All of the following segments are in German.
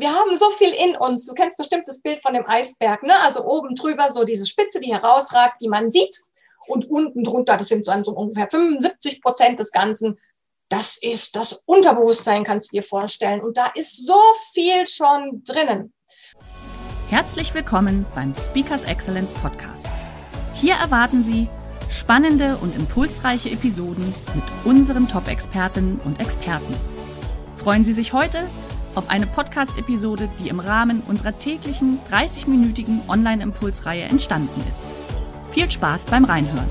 Wir haben so viel in uns. Du kennst bestimmt das Bild von dem Eisberg, ne? Also oben drüber so diese Spitze, die herausragt, die man sieht. Und unten drunter, das sind so ungefähr 75 Prozent des Ganzen. Das ist das Unterbewusstsein, kannst du dir vorstellen. Und da ist so viel schon drinnen. Herzlich willkommen beim Speakers Excellence Podcast. Hier erwarten Sie spannende und impulsreiche Episoden mit unseren Top-Expertinnen und Experten. Freuen Sie sich heute auf eine Podcast-Episode, die im Rahmen unserer täglichen 30-minütigen Online-Impulsreihe entstanden ist. Viel Spaß beim Reinhören.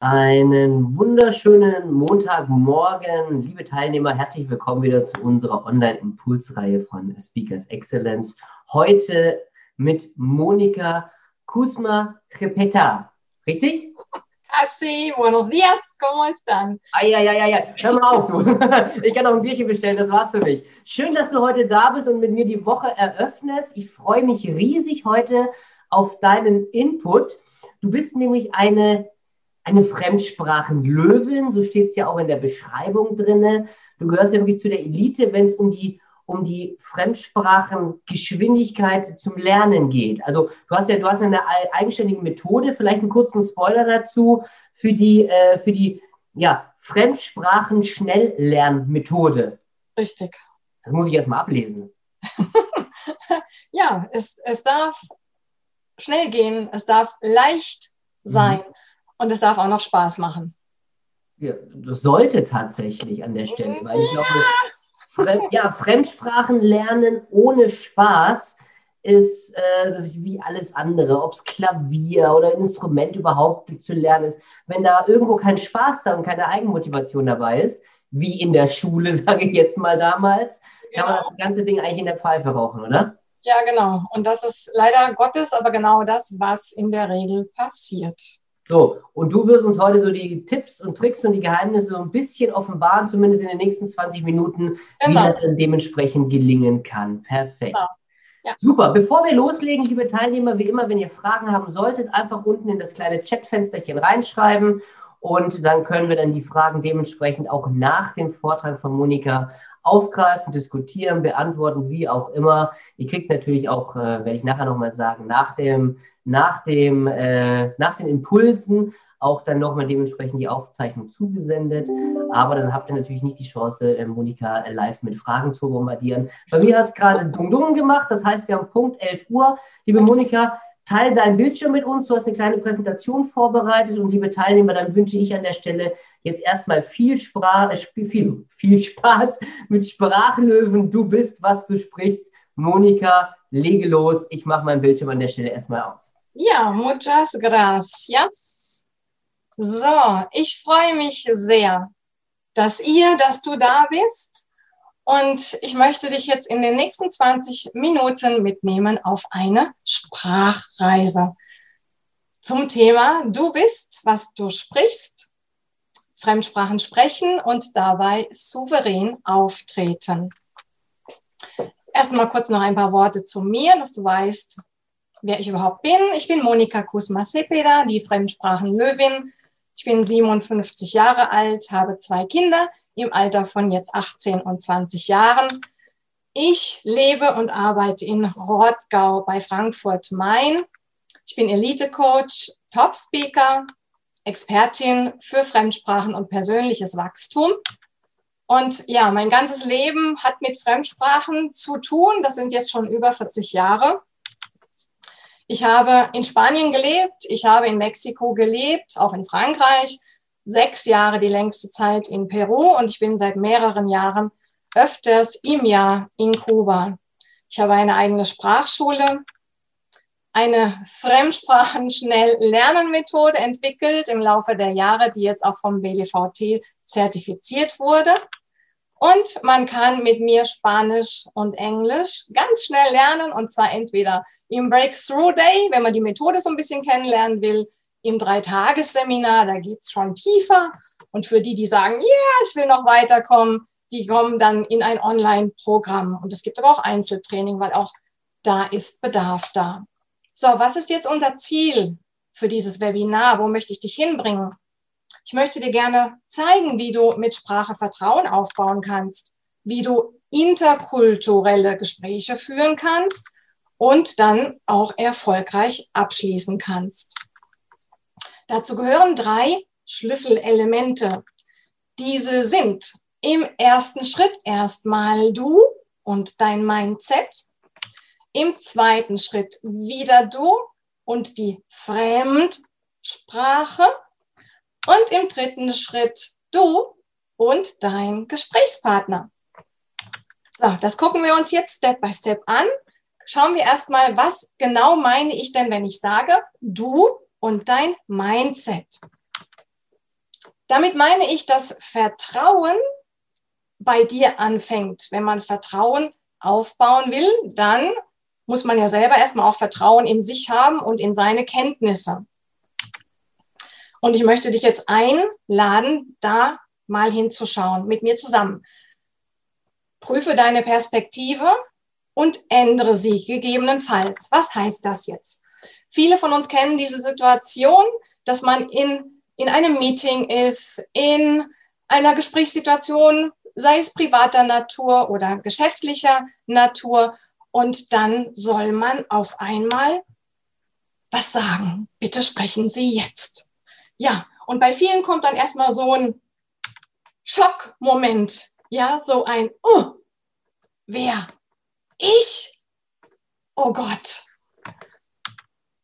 Einen wunderschönen Montagmorgen, liebe Teilnehmer. Herzlich willkommen wieder zu unserer Online-Impulsreihe von Speakers Excellence. Heute mit Monika Kusma-Repeta. Richtig? Así, buenos días, ¿cómo están? Ay, ay, ay, ay, hör mal auf, du. Ich kann noch ein Bierchen bestellen, das war's für mich. Schön, dass du heute da bist und mit mir die Woche eröffnest. Ich freue mich riesig heute auf deinen Input. Du bist nämlich eine, eine Fremdsprachenlöwin, so steht es ja auch in der Beschreibung drin. Du gehörst ja wirklich zu der Elite, wenn es um die um die Fremdsprachengeschwindigkeit zum Lernen geht. Also du hast ja, du hast eine eigenständige Methode, vielleicht einen kurzen Spoiler dazu für die, äh, für die ja, Fremdsprachen-Schnelllernmethode. Richtig. Das muss ich erstmal ablesen. ja, es, es darf schnell gehen, es darf leicht sein mhm. und es darf auch noch Spaß machen. Ja, das sollte tatsächlich an der Stelle, weil ich glaube, Fremd, ja, Fremdsprachen lernen ohne Spaß ist, äh, das ist wie alles andere, ob es Klavier oder Instrument überhaupt zu lernen ist. Wenn da irgendwo kein Spaß da und keine Eigenmotivation dabei ist, wie in der Schule, sage ich jetzt mal damals, genau. kann man das ganze Ding eigentlich in der Pfeife rauchen, oder? Ja, genau. Und das ist leider Gottes, aber genau das, was in der Regel passiert. So, und du wirst uns heute so die Tipps und Tricks und die Geheimnisse so ein bisschen offenbaren, zumindest in den nächsten 20 Minuten, genau. wie das dann dementsprechend gelingen kann. Perfekt. Genau. Ja. Super. Bevor wir loslegen, liebe Teilnehmer, wie immer, wenn ihr Fragen haben solltet, einfach unten in das kleine Chatfensterchen reinschreiben und dann können wir dann die Fragen dementsprechend auch nach dem Vortrag von Monika aufgreifen, diskutieren, beantworten, wie auch immer. Ihr kriegt natürlich auch, äh, werde ich nachher nochmal sagen, nach dem nach, dem, äh, nach den Impulsen auch dann nochmal dementsprechend die Aufzeichnung zugesendet. Aber dann habt ihr natürlich nicht die Chance, äh, Monika äh, live mit Fragen zu bombardieren. Bei mir hat es gerade dumm dumm gemacht. Das heißt, wir haben Punkt 11 Uhr. Liebe Monika, teile deinen Bildschirm mit uns. Du hast eine kleine Präsentation vorbereitet. Und liebe Teilnehmer, dann wünsche ich an der Stelle jetzt erstmal viel, Sprach, äh, viel, viel Spaß mit Sprachlöwen. Du bist, was du sprichst. Monika, lege los. Ich mache meinen Bildschirm an der Stelle erstmal aus. Ja, muchas gracias. So, ich freue mich sehr, dass ihr, dass du da bist. Und ich möchte dich jetzt in den nächsten 20 Minuten mitnehmen auf eine Sprachreise zum Thema Du bist, was du sprichst, Fremdsprachen sprechen und dabei souverän auftreten. Erstmal kurz noch ein paar Worte zu mir, dass du weißt, wer ich überhaupt bin. Ich bin Monika Kusma-Sepeda, die Fremdsprachenlöwin. Ich bin 57 Jahre alt, habe zwei Kinder im Alter von jetzt 18 und 20 Jahren. Ich lebe und arbeite in Rottgau bei Frankfurt Main. Ich bin Elite-Coach, Top-Speaker, Expertin für Fremdsprachen und persönliches Wachstum. Und ja, mein ganzes Leben hat mit Fremdsprachen zu tun. Das sind jetzt schon über 40 Jahre. Ich habe in Spanien gelebt, ich habe in Mexiko gelebt, auch in Frankreich, sechs Jahre die längste Zeit in Peru und ich bin seit mehreren Jahren öfters im Jahr in Kuba. Ich habe eine eigene Sprachschule, eine Fremdsprachen-Schnell-Lernen-Methode entwickelt im Laufe der Jahre, die jetzt auch vom BDVT zertifiziert wurde. Und man kann mit mir Spanisch und Englisch ganz schnell lernen und zwar entweder im Breakthrough Day, wenn man die Methode so ein bisschen kennenlernen will, im Dreitagesseminar, da geht's schon tiefer. Und für die, die sagen, ja, yeah, ich will noch weiterkommen, die kommen dann in ein Online-Programm. Und es gibt aber auch Einzeltraining, weil auch da ist Bedarf da. So, was ist jetzt unser Ziel für dieses Webinar? Wo möchte ich dich hinbringen? Ich möchte dir gerne zeigen, wie du mit Sprache Vertrauen aufbauen kannst, wie du interkulturelle Gespräche führen kannst und dann auch erfolgreich abschließen kannst. Dazu gehören drei Schlüsselelemente. Diese sind im ersten Schritt erstmal du und dein Mindset. Im zweiten Schritt wieder du und die Fremdsprache. Und im dritten Schritt du und dein Gesprächspartner. So, das gucken wir uns jetzt Step by Step an. Schauen wir erstmal, was genau meine ich denn, wenn ich sage, du und dein Mindset. Damit meine ich, dass Vertrauen bei dir anfängt. Wenn man Vertrauen aufbauen will, dann muss man ja selber erstmal auch Vertrauen in sich haben und in seine Kenntnisse. Und ich möchte dich jetzt einladen, da mal hinzuschauen, mit mir zusammen. Prüfe deine Perspektive und ändere sie gegebenenfalls. Was heißt das jetzt? Viele von uns kennen diese Situation, dass man in, in einem Meeting ist, in einer Gesprächssituation, sei es privater Natur oder geschäftlicher Natur. Und dann soll man auf einmal was sagen. Bitte sprechen Sie jetzt. Ja, und bei vielen kommt dann erstmal so ein Schockmoment. Ja, so ein, oh, wer? Ich? Oh Gott.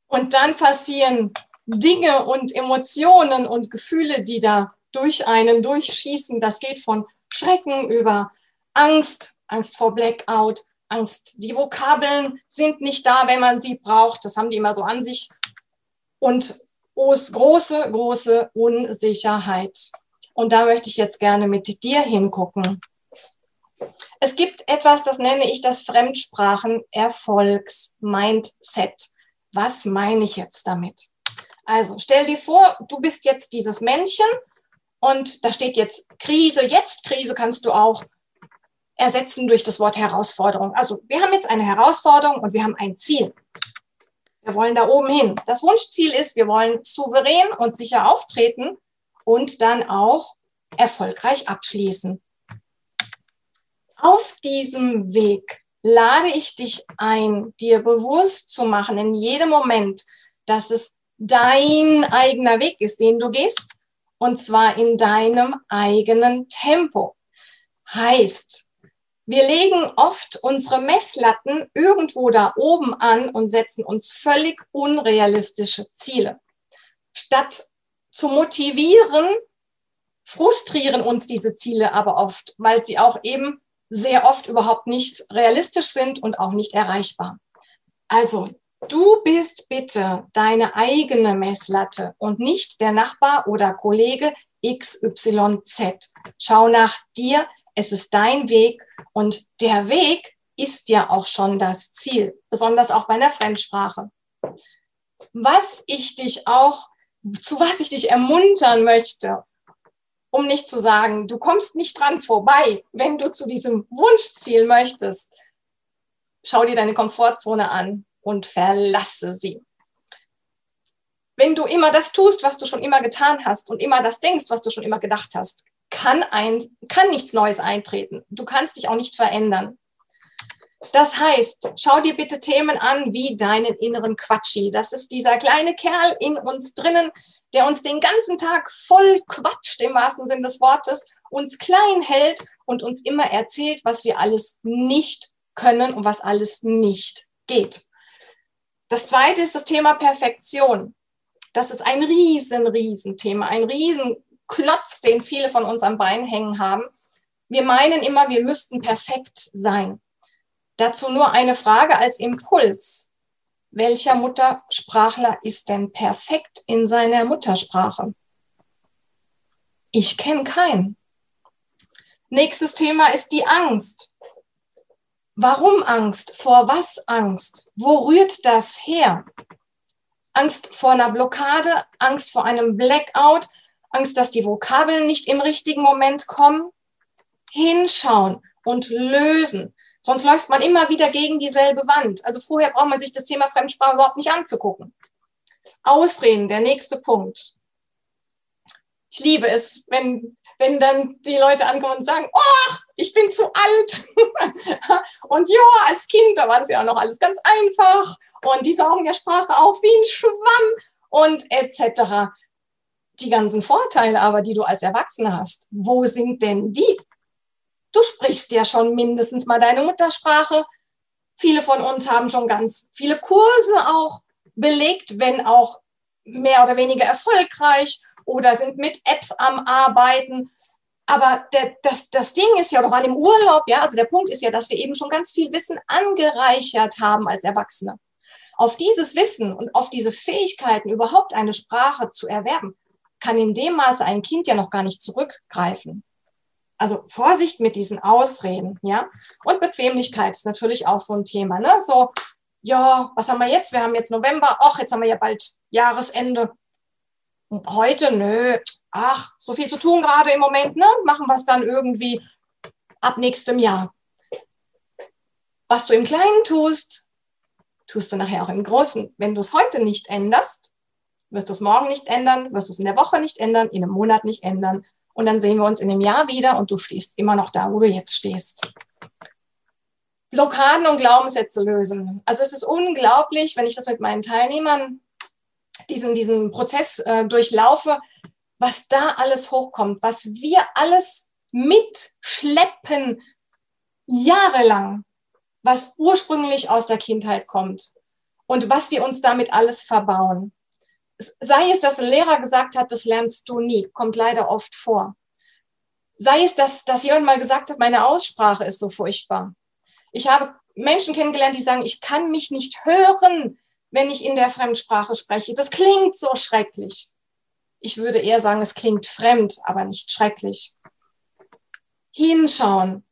Und dann passieren Dinge und Emotionen und Gefühle, die da durch einen durchschießen. Das geht von Schrecken über Angst, Angst vor Blackout, Angst. Die Vokabeln sind nicht da, wenn man sie braucht. Das haben die immer so an sich. Und große, große Unsicherheit. Und da möchte ich jetzt gerne mit dir hingucken. Es gibt etwas, das nenne ich das Fremdsprachen-Erfolgs-Mindset. Was meine ich jetzt damit? Also stell dir vor, du bist jetzt dieses Männchen und da steht jetzt Krise. Jetzt Krise kannst du auch ersetzen durch das Wort Herausforderung. Also wir haben jetzt eine Herausforderung und wir haben ein Ziel. Wir wollen da oben hin. Das Wunschziel ist, wir wollen souverän und sicher auftreten und dann auch erfolgreich abschließen. Auf diesem Weg lade ich dich ein, dir bewusst zu machen in jedem Moment, dass es dein eigener Weg ist, den du gehst, und zwar in deinem eigenen Tempo. Heißt, wir legen oft unsere Messlatten irgendwo da oben an und setzen uns völlig unrealistische Ziele. Statt zu motivieren, frustrieren uns diese Ziele aber oft, weil sie auch eben sehr oft überhaupt nicht realistisch sind und auch nicht erreichbar. Also, du bist bitte deine eigene Messlatte und nicht der Nachbar oder Kollege XYZ. Schau nach dir, es ist dein Weg und der Weg ist ja auch schon das Ziel, besonders auch bei einer Fremdsprache. Was ich dich auch, zu was ich dich ermuntern möchte, um nicht zu sagen, du kommst nicht dran vorbei, wenn du zu diesem Wunschziel möchtest, schau dir deine Komfortzone an und verlasse sie. Wenn du immer das tust, was du schon immer getan hast und immer das denkst, was du schon immer gedacht hast, kann, ein, kann nichts Neues eintreten. Du kannst dich auch nicht verändern. Das heißt, schau dir bitte Themen an wie deinen inneren Quatschi. Das ist dieser kleine Kerl in uns drinnen, der uns den ganzen Tag voll quatscht im wahrsten Sinn des Wortes, uns klein hält und uns immer erzählt, was wir alles nicht können und was alles nicht geht. Das zweite ist das Thema Perfektion. Das ist ein riesen, riesen Thema, ein riesen Klotz, den viele von uns am Bein hängen haben. Wir meinen immer, wir müssten perfekt sein. Dazu nur eine Frage als Impuls. Welcher Muttersprachler ist denn perfekt in seiner Muttersprache? Ich kenne keinen. Nächstes Thema ist die Angst. Warum Angst? Vor was Angst? Wo rührt das her? Angst vor einer Blockade, Angst vor einem Blackout, Angst, dass die Vokabeln nicht im richtigen Moment kommen. Hinschauen und lösen. Sonst läuft man immer wieder gegen dieselbe Wand. Also vorher braucht man sich das Thema Fremdsprache überhaupt nicht anzugucken. Ausreden, der nächste Punkt. Ich liebe es, wenn, wenn dann die Leute ankommen und sagen, oh, ich bin zu alt. und ja, als Kind, da war das ja auch noch alles ganz einfach. Und die saugen der Sprache auf wie ein Schwamm und etc. Die ganzen Vorteile aber, die du als Erwachsener hast, wo sind denn die? Du sprichst ja schon mindestens mal deine Muttersprache. Viele von uns haben schon ganz viele Kurse auch belegt, wenn auch mehr oder weniger erfolgreich oder sind mit Apps am Arbeiten. Aber der, das, das Ding ist ja, wir waren im Urlaub, ja, also der Punkt ist ja, dass wir eben schon ganz viel Wissen angereichert haben als Erwachsene. Auf dieses Wissen und auf diese Fähigkeiten, überhaupt eine Sprache zu erwerben, kann in dem Maße ein Kind ja noch gar nicht zurückgreifen. Also Vorsicht mit diesen Ausreden, ja. Und Bequemlichkeit ist natürlich auch so ein Thema, ne? So, ja, was haben wir jetzt? Wir haben jetzt November, ach, jetzt haben wir ja bald Jahresende. Und heute, nö, ach, so viel zu tun gerade im Moment, ne? Machen wir es dann irgendwie ab nächstem Jahr. Was du im Kleinen tust, tust du nachher auch im Großen. Wenn du es heute nicht änderst, wirst du es morgen nicht ändern, wirst du es in der Woche nicht ändern, in einem Monat nicht ändern. Und dann sehen wir uns in einem Jahr wieder und du stehst immer noch da, wo du jetzt stehst. Blockaden und Glaubenssätze lösen. Also es ist unglaublich, wenn ich das mit meinen Teilnehmern diesen, diesen Prozess äh, durchlaufe, was da alles hochkommt, was wir alles mitschleppen, jahrelang, was ursprünglich aus der Kindheit kommt und was wir uns damit alles verbauen. Sei es, dass ein Lehrer gesagt hat, das lernst du nie, kommt leider oft vor. Sei es, dass, dass jemand mal gesagt hat, meine Aussprache ist so furchtbar. Ich habe Menschen kennengelernt, die sagen, ich kann mich nicht hören, wenn ich in der Fremdsprache spreche. Das klingt so schrecklich. Ich würde eher sagen, es klingt fremd, aber nicht schrecklich. Hinschauen.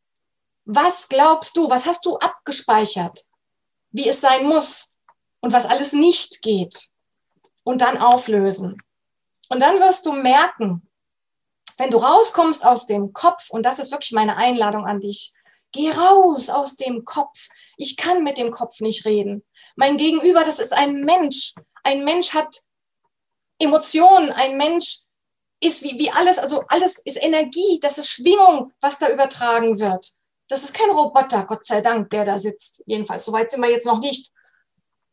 Was glaubst du? Was hast du abgespeichert? Wie es sein muss und was alles nicht geht? Und dann auflösen. Und dann wirst du merken, wenn du rauskommst aus dem Kopf, und das ist wirklich meine Einladung an dich, Geh raus aus dem Kopf. Ich kann mit dem Kopf nicht reden. Mein Gegenüber, das ist ein Mensch. Ein Mensch hat Emotionen. Ein Mensch ist wie, wie alles, also alles ist Energie. Das ist Schwingung, was da übertragen wird. Das ist kein Roboter, Gott sei Dank, der da sitzt. Jedenfalls, soweit sind wir jetzt noch nicht.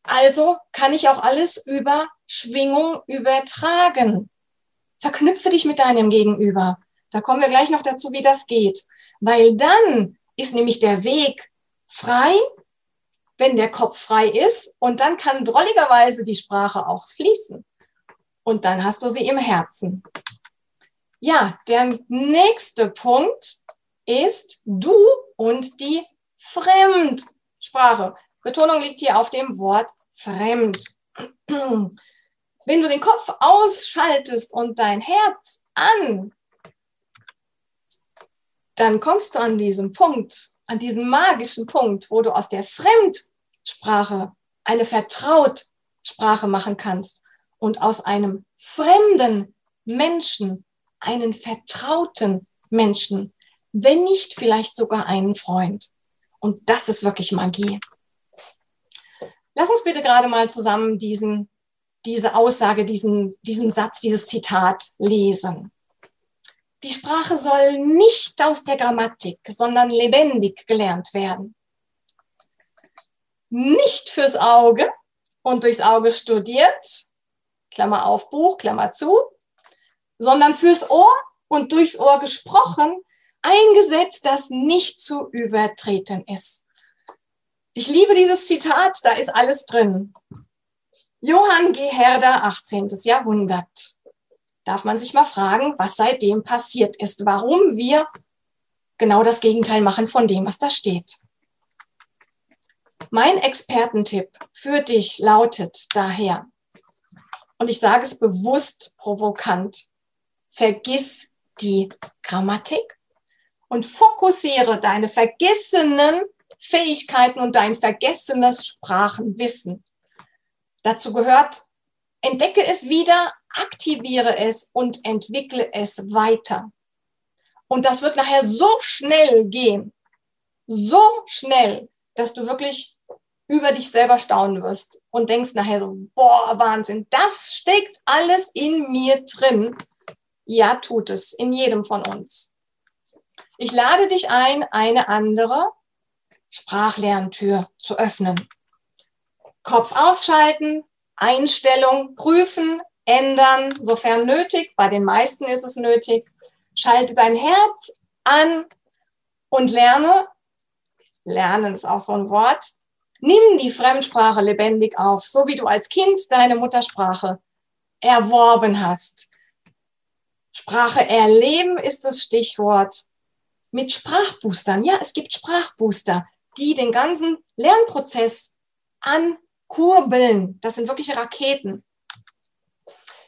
Also kann ich auch alles über Schwingung übertragen. Verknüpfe dich mit deinem Gegenüber. Da kommen wir gleich noch dazu, wie das geht. Weil dann ist nämlich der Weg frei, wenn der Kopf frei ist. Und dann kann drolligerweise die Sprache auch fließen. Und dann hast du sie im Herzen. Ja, der nächste Punkt ist du und die Fremdsprache. Betonung liegt hier auf dem Wort fremd. Wenn du den Kopf ausschaltest und dein Herz an, dann kommst du an diesem Punkt, an diesen magischen Punkt, wo du aus der Fremdsprache eine Vertrautsprache machen kannst und aus einem fremden Menschen einen vertrauten Menschen, wenn nicht vielleicht sogar einen Freund. Und das ist wirklich Magie. Lass uns bitte gerade mal zusammen diesen, diese Aussage, diesen, diesen Satz, dieses Zitat lesen. Die Sprache soll nicht aus der Grammatik, sondern lebendig gelernt werden. Nicht fürs Auge und durchs Auge studiert, Klammer auf Buch, Klammer zu, sondern fürs Ohr und durchs Ohr gesprochen, ein Gesetz, das nicht zu übertreten ist. Ich liebe dieses Zitat, da ist alles drin. Johann G. Herder, 18. Jahrhundert darf man sich mal fragen, was seitdem passiert ist, warum wir genau das Gegenteil machen von dem, was da steht. Mein Expertentipp für dich lautet daher, und ich sage es bewusst provokant, vergiss die Grammatik und fokussiere deine vergessenen Fähigkeiten und dein vergessenes Sprachenwissen. Dazu gehört, entdecke es wieder, aktiviere es und entwickle es weiter. Und das wird nachher so schnell gehen, so schnell, dass du wirklich über dich selber staunen wirst und denkst nachher so, boah, Wahnsinn, das steckt alles in mir drin. Ja, tut es, in jedem von uns. Ich lade dich ein, eine andere Sprachlerntür zu öffnen. Kopf ausschalten, Einstellung prüfen, ändern, sofern nötig. Bei den meisten ist es nötig. Schalte dein Herz an und lerne. Lernen ist auch so ein Wort. Nimm die Fremdsprache lebendig auf, so wie du als Kind deine Muttersprache erworben hast. Sprache erleben ist das Stichwort. Mit Sprachboostern. Ja, es gibt Sprachbooster, die den ganzen Lernprozess ankurbeln. Das sind wirkliche Raketen.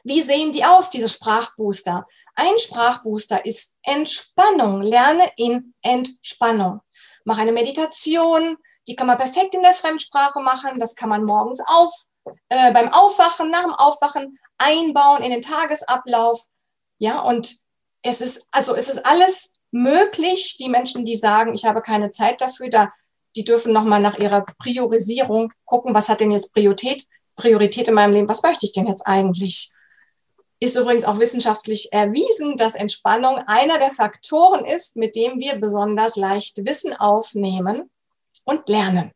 Wie sehen die aus, diese Sprachbooster? Ein Sprachbooster ist Entspannung. Lerne in Entspannung. Mach eine Meditation. Die kann man perfekt in der Fremdsprache machen. Das kann man morgens auf, äh, beim Aufwachen, nach dem Aufwachen einbauen in den Tagesablauf. Ja, und es ist, also es ist alles möglich. Die Menschen, die sagen, ich habe keine Zeit dafür, da, die dürfen nochmal nach ihrer Priorisierung gucken, was hat denn jetzt Priorität, Priorität in meinem Leben? Was möchte ich denn jetzt eigentlich? Ist übrigens auch wissenschaftlich erwiesen, dass Entspannung einer der Faktoren ist, mit dem wir besonders leicht Wissen aufnehmen und lernen.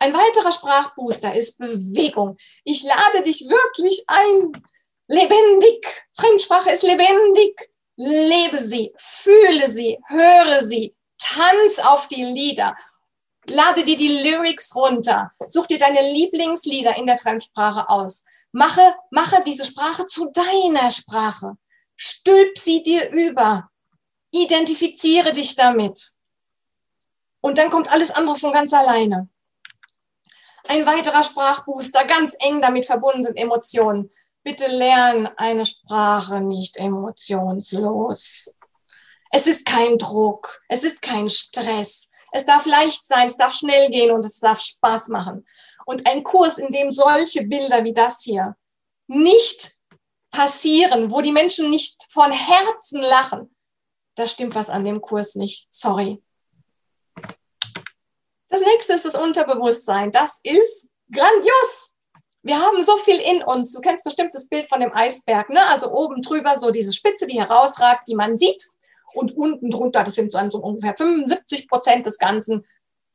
Ein weiterer Sprachbooster ist Bewegung. Ich lade dich wirklich ein. Lebendig. Fremdsprache ist lebendig. Lebe sie, fühle sie, höre sie, tanz auf die Lieder. Lade dir die Lyrics runter. Such dir deine Lieblingslieder in der Fremdsprache aus. Mache, mache diese Sprache zu deiner Sprache. Stülp sie dir über. Identifiziere dich damit. Und dann kommt alles andere von ganz alleine. Ein weiterer Sprachbooster, ganz eng damit verbunden sind Emotionen. Bitte lern eine Sprache nicht emotionslos. Es ist kein Druck, es ist kein Stress. Es darf leicht sein, es darf schnell gehen und es darf Spaß machen. Und ein Kurs, in dem solche Bilder wie das hier nicht passieren, wo die Menschen nicht von Herzen lachen, da stimmt was an dem Kurs nicht. Sorry. Das nächste ist das Unterbewusstsein. Das ist grandios. Wir haben so viel in uns. Du kennst bestimmt das Bild von dem Eisberg, ne? Also oben drüber so diese Spitze, die herausragt, die man sieht. Und unten drunter, das sind so ungefähr 75 Prozent des Ganzen,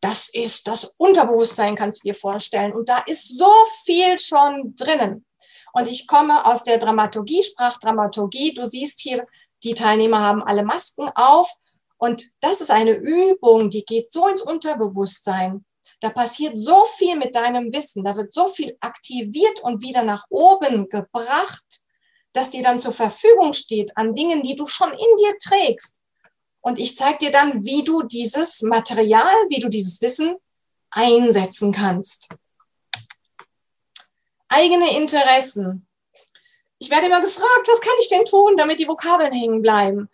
das ist das Unterbewusstsein, kannst du dir vorstellen. Und da ist so viel schon drinnen. Und ich komme aus der Dramaturgie, Sprachdramaturgie. Du siehst hier, die Teilnehmer haben alle Masken auf. Und das ist eine Übung, die geht so ins Unterbewusstsein. Da passiert so viel mit deinem Wissen. Da wird so viel aktiviert und wieder nach oben gebracht, dass dir dann zur Verfügung steht an Dingen, die du schon in dir trägst. Und ich zeige dir dann, wie du dieses Material, wie du dieses Wissen einsetzen kannst. Eigene Interessen. Ich werde immer gefragt, was kann ich denn tun, damit die Vokabeln hängen bleiben?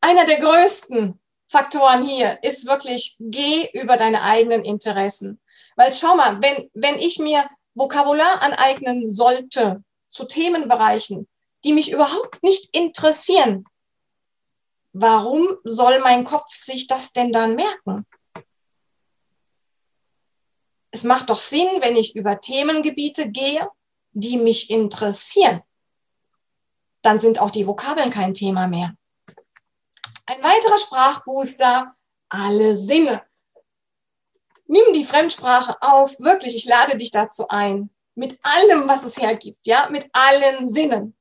Einer der größten Faktoren hier ist wirklich, geh über deine eigenen Interessen. Weil schau mal, wenn, wenn ich mir Vokabular aneignen sollte zu Themenbereichen, die mich überhaupt nicht interessieren, warum soll mein Kopf sich das denn dann merken? Es macht doch Sinn, wenn ich über Themengebiete gehe, die mich interessieren. Dann sind auch die Vokabeln kein Thema mehr. Ein weiterer Sprachbooster, alle Sinne. Nimm die Fremdsprache auf, wirklich, ich lade dich dazu ein. Mit allem, was es hergibt, ja, mit allen Sinnen.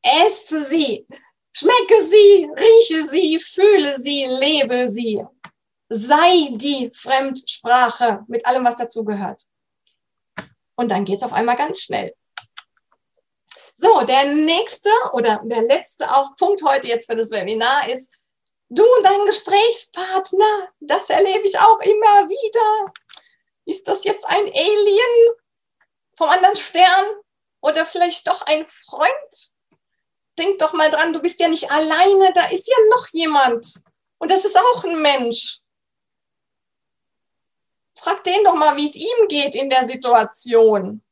Esse sie, Schmecke sie, rieche sie, fühle sie, lebe sie. Sei die Fremdsprache mit allem, was dazu gehört. Und dann geht es auf einmal ganz schnell. So, der nächste oder der letzte auch Punkt heute jetzt für das Webinar ist, du und dein Gesprächspartner, das erlebe ich auch immer wieder. Ist das jetzt ein Alien vom anderen Stern oder vielleicht doch ein Freund? denk doch mal dran, du bist ja nicht alleine, da ist ja noch jemand. Und das ist auch ein Mensch. Frag den doch mal, wie es ihm geht in der Situation.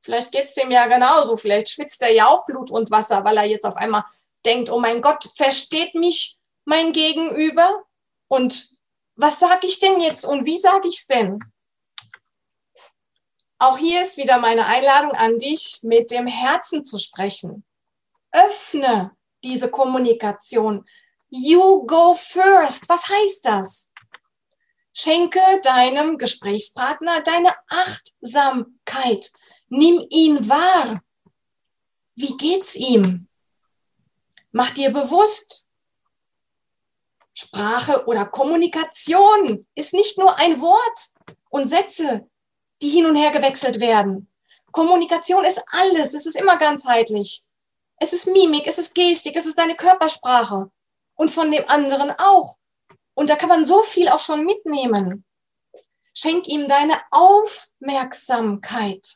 Vielleicht geht es dem ja genauso. Vielleicht schwitzt er ja auch Blut und Wasser, weil er jetzt auf einmal denkt, oh mein Gott, versteht mich mein Gegenüber? Und was sage ich denn jetzt und wie sage ich es denn? Auch hier ist wieder meine Einladung an dich, mit dem Herzen zu sprechen. Öffne diese Kommunikation. You go first. Was heißt das? Schenke deinem Gesprächspartner deine Achtsamkeit. Nimm ihn wahr. Wie geht's ihm? Mach dir bewusst, Sprache oder Kommunikation ist nicht nur ein Wort und Sätze, die hin und her gewechselt werden. Kommunikation ist alles, es ist immer ganzheitlich. Es ist Mimik, es ist Gestik, es ist deine Körpersprache und von dem anderen auch. Und da kann man so viel auch schon mitnehmen. Schenk ihm deine Aufmerksamkeit.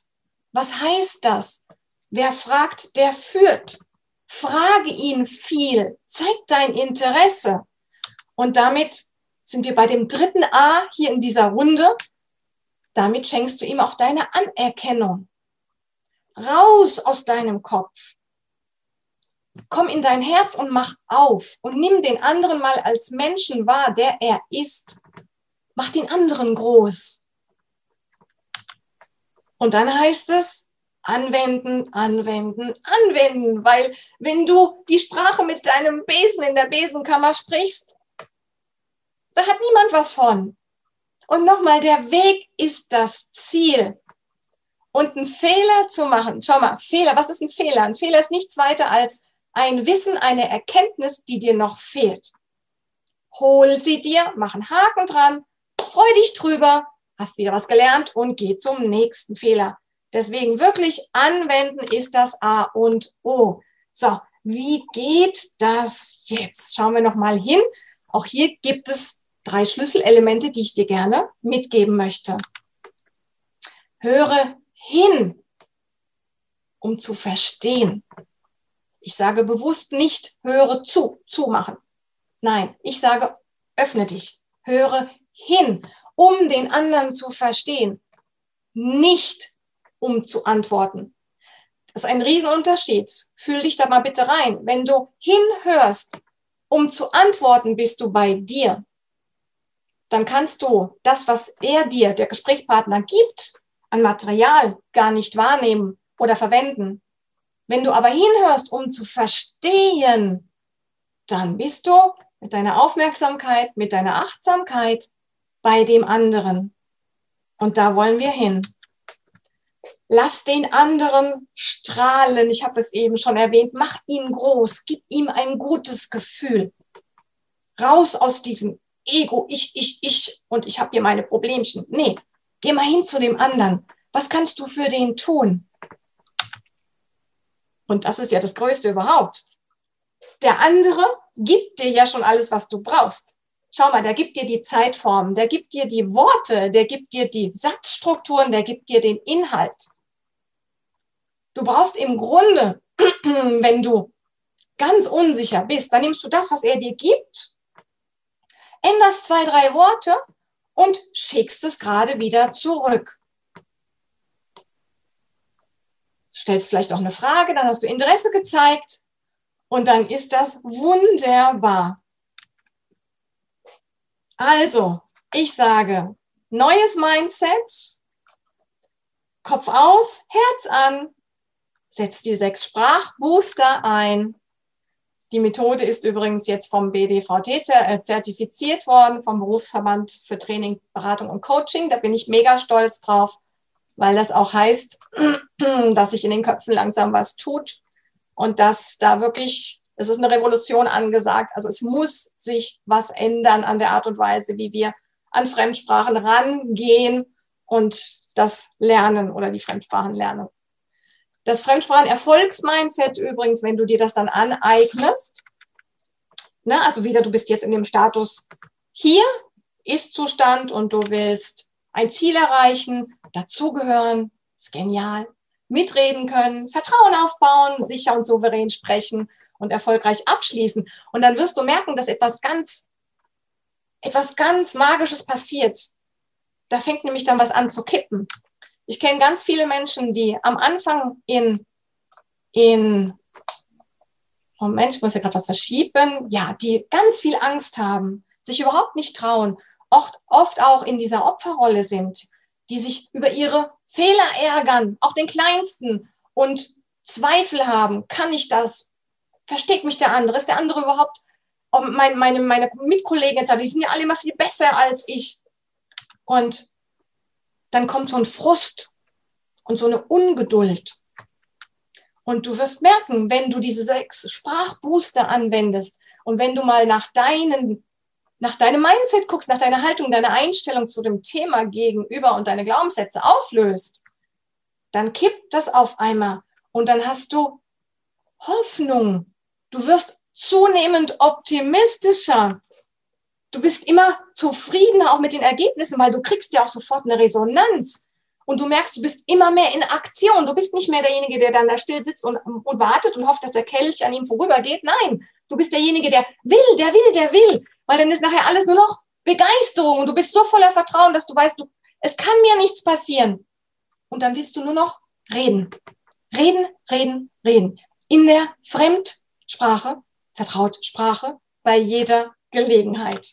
Was heißt das? Wer fragt, der führt. Frage ihn viel. Zeig dein Interesse. Und damit sind wir bei dem dritten A hier in dieser Runde. Damit schenkst du ihm auch deine Anerkennung. Raus aus deinem Kopf. Komm in dein Herz und mach auf und nimm den anderen mal als Menschen wahr, der er ist. Mach den anderen groß. Und dann heißt es, anwenden, anwenden, anwenden, weil wenn du die Sprache mit deinem Besen in der Besenkammer sprichst, da hat niemand was von. Und nochmal, der Weg ist das Ziel. Und einen Fehler zu machen, schau mal, Fehler, was ist ein Fehler? Ein Fehler ist nichts weiter als ein Wissen, eine Erkenntnis, die dir noch fehlt. Hol sie dir, mach einen Haken dran, freu dich drüber, hast wieder was gelernt und geh zum nächsten Fehler. Deswegen wirklich anwenden ist das A und O. So, wie geht das jetzt? Schauen wir noch mal hin. Auch hier gibt es drei Schlüsselelemente, die ich dir gerne mitgeben möchte. Höre hin, um zu verstehen. Ich sage bewusst nicht, höre zu, zumachen. Nein, ich sage, öffne dich, höre hin, um den anderen zu verstehen, nicht um zu antworten. Das ist ein Riesenunterschied. Fühl dich da mal bitte rein. Wenn du hinhörst, um zu antworten, bist du bei dir. Dann kannst du das, was er dir, der Gesprächspartner, gibt, an Material gar nicht wahrnehmen oder verwenden. Wenn du aber hinhörst, um zu verstehen, dann bist du mit deiner Aufmerksamkeit, mit deiner Achtsamkeit bei dem anderen. Und da wollen wir hin. Lass den anderen strahlen. Ich habe es eben schon erwähnt. Mach ihn groß. Gib ihm ein gutes Gefühl. Raus aus diesem Ego, ich, ich, ich und ich habe hier meine Problemchen. Nee, geh mal hin zu dem anderen. Was kannst du für den tun? Und das ist ja das Größte überhaupt. Der andere gibt dir ja schon alles, was du brauchst. Schau mal, der gibt dir die Zeitform, der gibt dir die Worte, der gibt dir die Satzstrukturen, der gibt dir den Inhalt. Du brauchst im Grunde, wenn du ganz unsicher bist, dann nimmst du das, was er dir gibt, änderst zwei, drei Worte und schickst es gerade wieder zurück. stellst vielleicht auch eine Frage, dann hast du Interesse gezeigt und dann ist das wunderbar. Also, ich sage, neues Mindset, Kopf aus, Herz an, setz die sechs Sprachbooster ein. Die Methode ist übrigens jetzt vom BDVT äh, zertifiziert worden, vom Berufsverband für Training, Beratung und Coaching. Da bin ich mega stolz drauf weil das auch heißt, dass sich in den Köpfen langsam was tut und dass da wirklich, es ist eine Revolution angesagt. Also es muss sich was ändern an der Art und Weise, wie wir an Fremdsprachen rangehen und das lernen oder die Fremdsprachen lernen. Das Fremdsprachen-Erfolgsmindset übrigens, wenn du dir das dann aneignest, ne, also wieder, du bist jetzt in dem Status hier, Ist-Zustand und du willst ein Ziel erreichen, dazugehören, ist genial, mitreden können, Vertrauen aufbauen, sicher und souverän sprechen und erfolgreich abschließen. Und dann wirst du merken, dass etwas ganz, etwas ganz Magisches passiert. Da fängt nämlich dann was an zu kippen. Ich kenne ganz viele Menschen, die am Anfang in, in, Moment, ich muss ja gerade was verschieben, ja, die ganz viel Angst haben, sich überhaupt nicht trauen, oft, oft auch in dieser Opferrolle sind, die sich über ihre Fehler ärgern, auch den kleinsten und Zweifel haben. Kann ich das? Versteht mich der andere? Ist der andere überhaupt? Meine, meine, meine Mitkollegen, die sind ja alle immer viel besser als ich. Und dann kommt so ein Frust und so eine Ungeduld. Und du wirst merken, wenn du diese sechs Sprachbooster anwendest und wenn du mal nach deinen nach deinem Mindset guckst, nach deiner Haltung, deiner Einstellung zu dem Thema gegenüber und deine Glaubenssätze auflöst, dann kippt das auf einmal und dann hast du Hoffnung. Du wirst zunehmend optimistischer. Du bist immer zufriedener auch mit den Ergebnissen, weil du kriegst ja auch sofort eine Resonanz. Und du merkst, du bist immer mehr in Aktion. Du bist nicht mehr derjenige, der dann da still sitzt und, und wartet und hofft, dass der Kelch an ihm vorübergeht. Nein, du bist derjenige, der will, der will, der will weil dann ist nachher alles nur noch Begeisterung und du bist so voller Vertrauen, dass du weißt, du, es kann mir nichts passieren. Und dann willst du nur noch reden. Reden, reden, reden. In der Fremdsprache, Vertrautsprache, bei jeder Gelegenheit.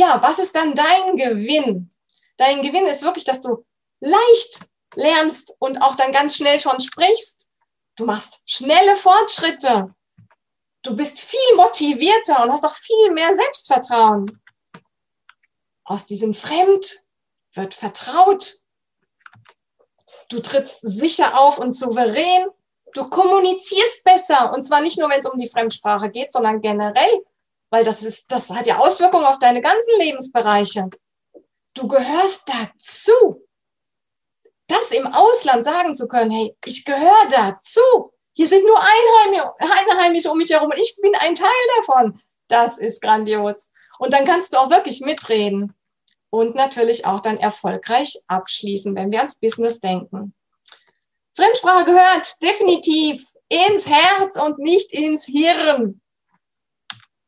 Ja, was ist dann dein Gewinn? Dein Gewinn ist wirklich, dass du leicht lernst und auch dann ganz schnell schon sprichst. Du machst schnelle Fortschritte du bist viel motivierter und hast auch viel mehr Selbstvertrauen. Aus diesem Fremd wird vertraut. Du trittst sicher auf und souverän. Du kommunizierst besser und zwar nicht nur, wenn es um die Fremdsprache geht, sondern generell, weil das ist, das hat ja Auswirkungen auf deine ganzen Lebensbereiche. Du gehörst dazu. Das im Ausland sagen zu können, hey, ich gehöre dazu. Hier sind nur Einheimische um mich herum und ich bin ein Teil davon. Das ist grandios. Und dann kannst du auch wirklich mitreden und natürlich auch dann erfolgreich abschließen, wenn wir ans Business denken. Fremdsprache gehört definitiv ins Herz und nicht ins Hirn.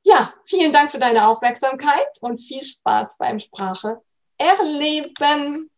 Ja, vielen Dank für deine Aufmerksamkeit und viel Spaß beim Sprache erleben.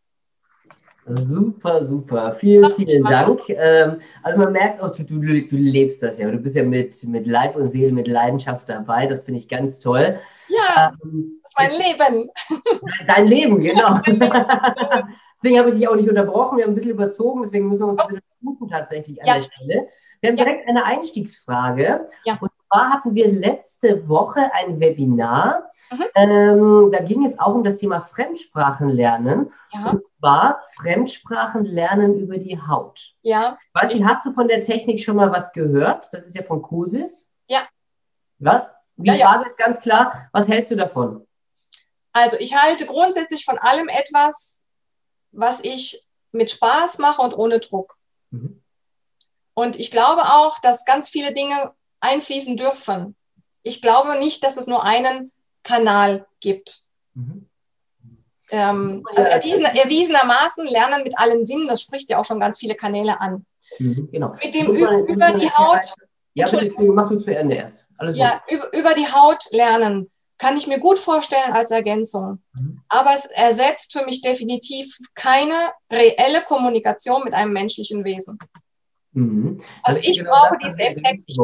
Super, super. Vielen, vielen Dank. Ähm, also man merkt auch, du, du, du lebst das ja. Du bist ja mit, mit Leib und Seele, mit Leidenschaft dabei. Das finde ich ganz toll. Ja, ähm, das ist mein Leben. Dein Leben, genau. deswegen habe ich dich auch nicht unterbrochen. Wir haben ein bisschen überzogen, deswegen müssen wir uns ein bisschen sputen tatsächlich an ja. der Stelle. Wir haben direkt ja. eine Einstiegsfrage. Ja. Und zwar hatten wir letzte Woche ein Webinar Mhm. Ähm, da ging es auch um das Thema Fremdsprachenlernen. Ja. Und zwar Fremdsprachenlernen über die Haut. Ja. Weiß ich, hast du von der Technik schon mal was gehört? Das ist ja von Kusis. Ja. Was? Die ja, Frage ja. ist ganz klar, was hältst du davon? Also ich halte grundsätzlich von allem etwas, was ich mit Spaß mache und ohne Druck. Mhm. Und ich glaube auch, dass ganz viele Dinge einfließen dürfen. Ich glaube nicht, dass es nur einen Kanal gibt. Mhm. Ähm, also erwiesen, erwiesenermaßen lernen mit allen Sinnen, das spricht ja auch schon ganz viele Kanäle an. Mhm, genau. Mit dem über, über die Haut. Ja, mach du zu Ende erst. Alles ja, über, über die Haut lernen kann ich mir gut vorstellen als Ergänzung. Mhm. Aber es ersetzt für mich definitiv keine reelle Kommunikation mit einem menschlichen Wesen. Mhm. Also ich genau brauche diesen Effekt. Ich,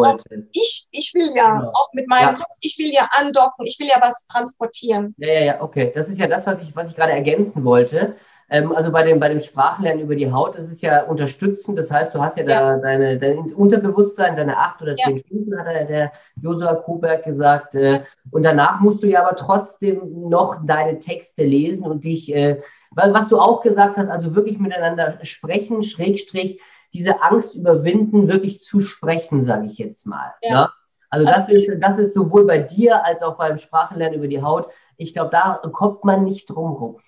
ich, ich, will ja genau. auch mit meinem ja. Kopf, ich will ja andocken, ich will ja was transportieren. Ja, ja, ja, okay. Das ist ja das, was ich, was ich gerade ergänzen wollte. Ähm, also bei dem, bei dem Sprachlernen über die Haut, das ist ja unterstützend. Das heißt, du hast ja, ja. da deine, dein Unterbewusstsein, deine acht oder zehn ja. Stunden, hat der, der Josua Koberg gesagt. Äh, und danach musst du ja aber trotzdem noch deine Texte lesen und dich, äh, was du auch gesagt hast, also wirklich miteinander sprechen, Schrägstrich, diese Angst überwinden, wirklich zu sprechen, sage ich jetzt mal. Ja. ja? Also das also, ist, das ist sowohl bei dir als auch beim Sprachenlernen über die Haut. Ich glaube, da kommt man nicht drum rum.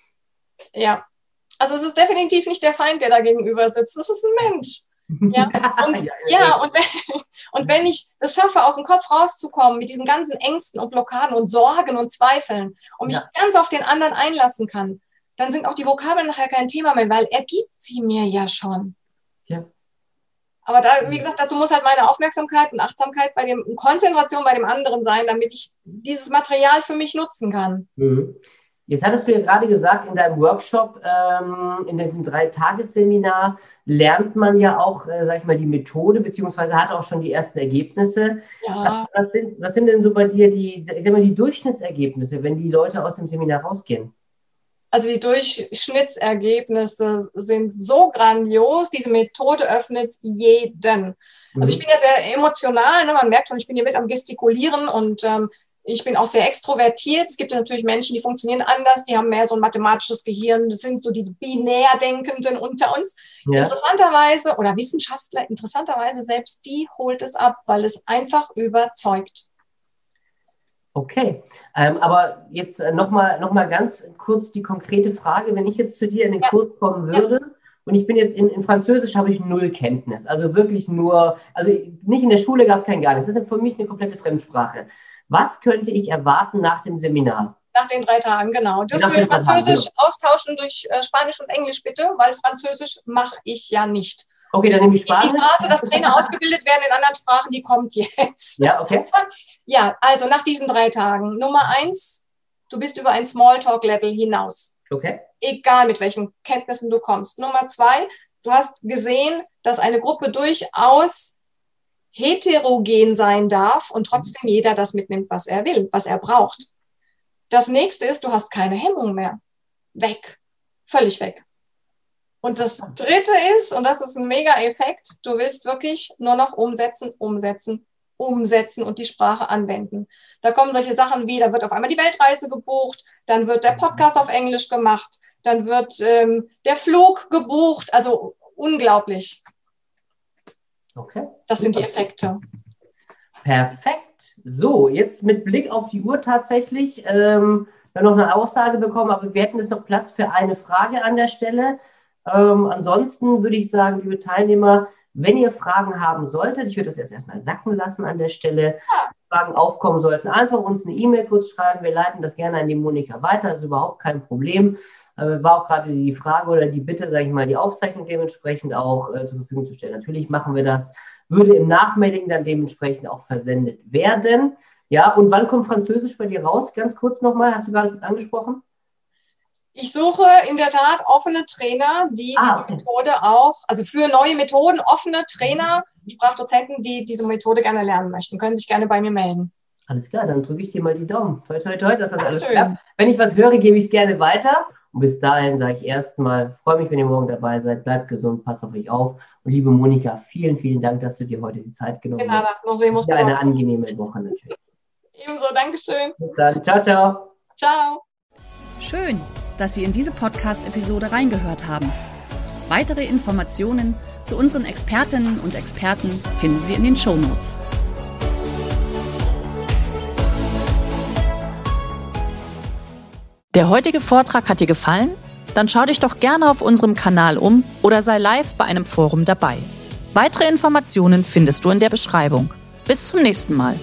Ja, also es ist definitiv nicht der Feind, der da gegenüber sitzt. Das ist ein Mensch. Ja, und, ja, ja, ja, und, wenn, und wenn ich es schaffe, aus dem Kopf rauszukommen mit diesen ganzen Ängsten und Blockaden und Sorgen und Zweifeln und mich ganz auf den anderen einlassen kann, dann sind auch die Vokabeln nachher kein Thema mehr, weil er gibt sie mir ja schon. Aber da, wie gesagt, dazu muss halt meine Aufmerksamkeit und Achtsamkeit bei dem, und Konzentration bei dem anderen sein, damit ich dieses Material für mich nutzen kann. Mhm. Jetzt hattest du ja gerade gesagt, in deinem Workshop, ähm, in diesem Dreitagesseminar, lernt man ja auch, äh, sag ich mal, die Methode, beziehungsweise hat auch schon die ersten Ergebnisse. Ja. Was, was, sind, was sind denn so bei dir die, ich sag mal, die Durchschnittsergebnisse, wenn die Leute aus dem Seminar rausgehen? Also die Durchschnittsergebnisse sind so grandios. Diese Methode öffnet jeden. Also ich mhm. bin ja sehr emotional, ne? man merkt schon, ich bin hier mit am Gestikulieren und ähm, ich bin auch sehr extrovertiert. Es gibt natürlich Menschen, die funktionieren anders, die haben mehr so ein mathematisches Gehirn. Das sind so die binär Denkenden unter uns. Ja. Interessanterweise, oder Wissenschaftler, interessanterweise selbst die holt es ab, weil es einfach überzeugt. Okay, ähm, aber jetzt äh, nochmal noch mal ganz kurz die konkrete Frage. Wenn ich jetzt zu dir in den ja. Kurs kommen würde ja. und ich bin jetzt in, in Französisch, habe ich null Kenntnis. Also wirklich nur, also nicht in der Schule gab kein gar nichts. Das ist für mich eine komplette Fremdsprache. Was könnte ich erwarten nach dem Seminar? Nach den drei Tagen, genau. Dürfen wir Französisch Tagen, austauschen durch äh, Spanisch und Englisch bitte, weil Französisch mache ich ja nicht. Okay, dann nehme ich Spanisch. Die Phase, dass Trainer ausgebildet werden in anderen Sprachen, die kommt jetzt. Ja, okay. Ja, also nach diesen drei Tagen. Nummer eins, du bist über ein Smalltalk-Level hinaus. Okay. Egal mit welchen Kenntnissen du kommst. Nummer zwei, du hast gesehen, dass eine Gruppe durchaus heterogen sein darf und trotzdem jeder das mitnimmt, was er will, was er braucht. Das nächste ist, du hast keine Hemmung mehr. Weg. Völlig weg. Und das dritte ist, und das ist ein mega Effekt, du willst wirklich nur noch umsetzen, umsetzen, umsetzen und die Sprache anwenden. Da kommen solche Sachen wie, da wird auf einmal die Weltreise gebucht, dann wird der Podcast auf Englisch gemacht, dann wird ähm, der Flug gebucht, also unglaublich. Okay. Das sind die Effekte. Perfekt. So, jetzt mit Blick auf die Uhr tatsächlich. Ähm, wir haben noch eine Aussage bekommen, aber wir hätten jetzt noch Platz für eine Frage an der Stelle. Ähm, ansonsten würde ich sagen, liebe Teilnehmer, wenn ihr Fragen haben solltet, ich würde das jetzt erstmal sacken lassen an der Stelle. Fragen aufkommen sollten, einfach uns eine E-Mail kurz schreiben. Wir leiten das gerne an die Monika weiter, das ist überhaupt kein Problem. Äh, war auch gerade die Frage oder die Bitte, sage ich mal, die Aufzeichnung dementsprechend auch äh, zur Verfügung zu stellen. Natürlich machen wir das, würde im Nachmailing dann dementsprechend auch versendet werden. Ja, und wann kommt Französisch bei dir raus? Ganz kurz nochmal, hast du gerade kurz angesprochen? Ich suche in der Tat offene Trainer, die ah, diese okay. Methode auch, also für neue Methoden, offene Trainer, Sprachdozenten, die diese Methode gerne lernen möchten, können sich gerne bei mir melden. Alles klar, dann drücke ich dir mal die Daumen. Toi, toi, toi, dass das Ach, alles schön. klappt. Wenn ich was höre, gebe ich es gerne weiter. Und bis dahin sage ich erstmal, freue mich, wenn ihr morgen dabei seid. Bleibt gesund, passt auf euch auf. Und liebe Monika, vielen, vielen Dank, dass du dir heute die Zeit genommen genau, hast. Nos vemos ja, eine angenehme Woche natürlich. Ebenso, Dankeschön. Bis dann. Ciao, ciao. Ciao. Schön, dass Sie in diese Podcast-Episode reingehört haben. Weitere Informationen zu unseren Expertinnen und Experten finden Sie in den Show Notes. Der heutige Vortrag hat dir gefallen? Dann schau dich doch gerne auf unserem Kanal um oder sei live bei einem Forum dabei. Weitere Informationen findest du in der Beschreibung. Bis zum nächsten Mal.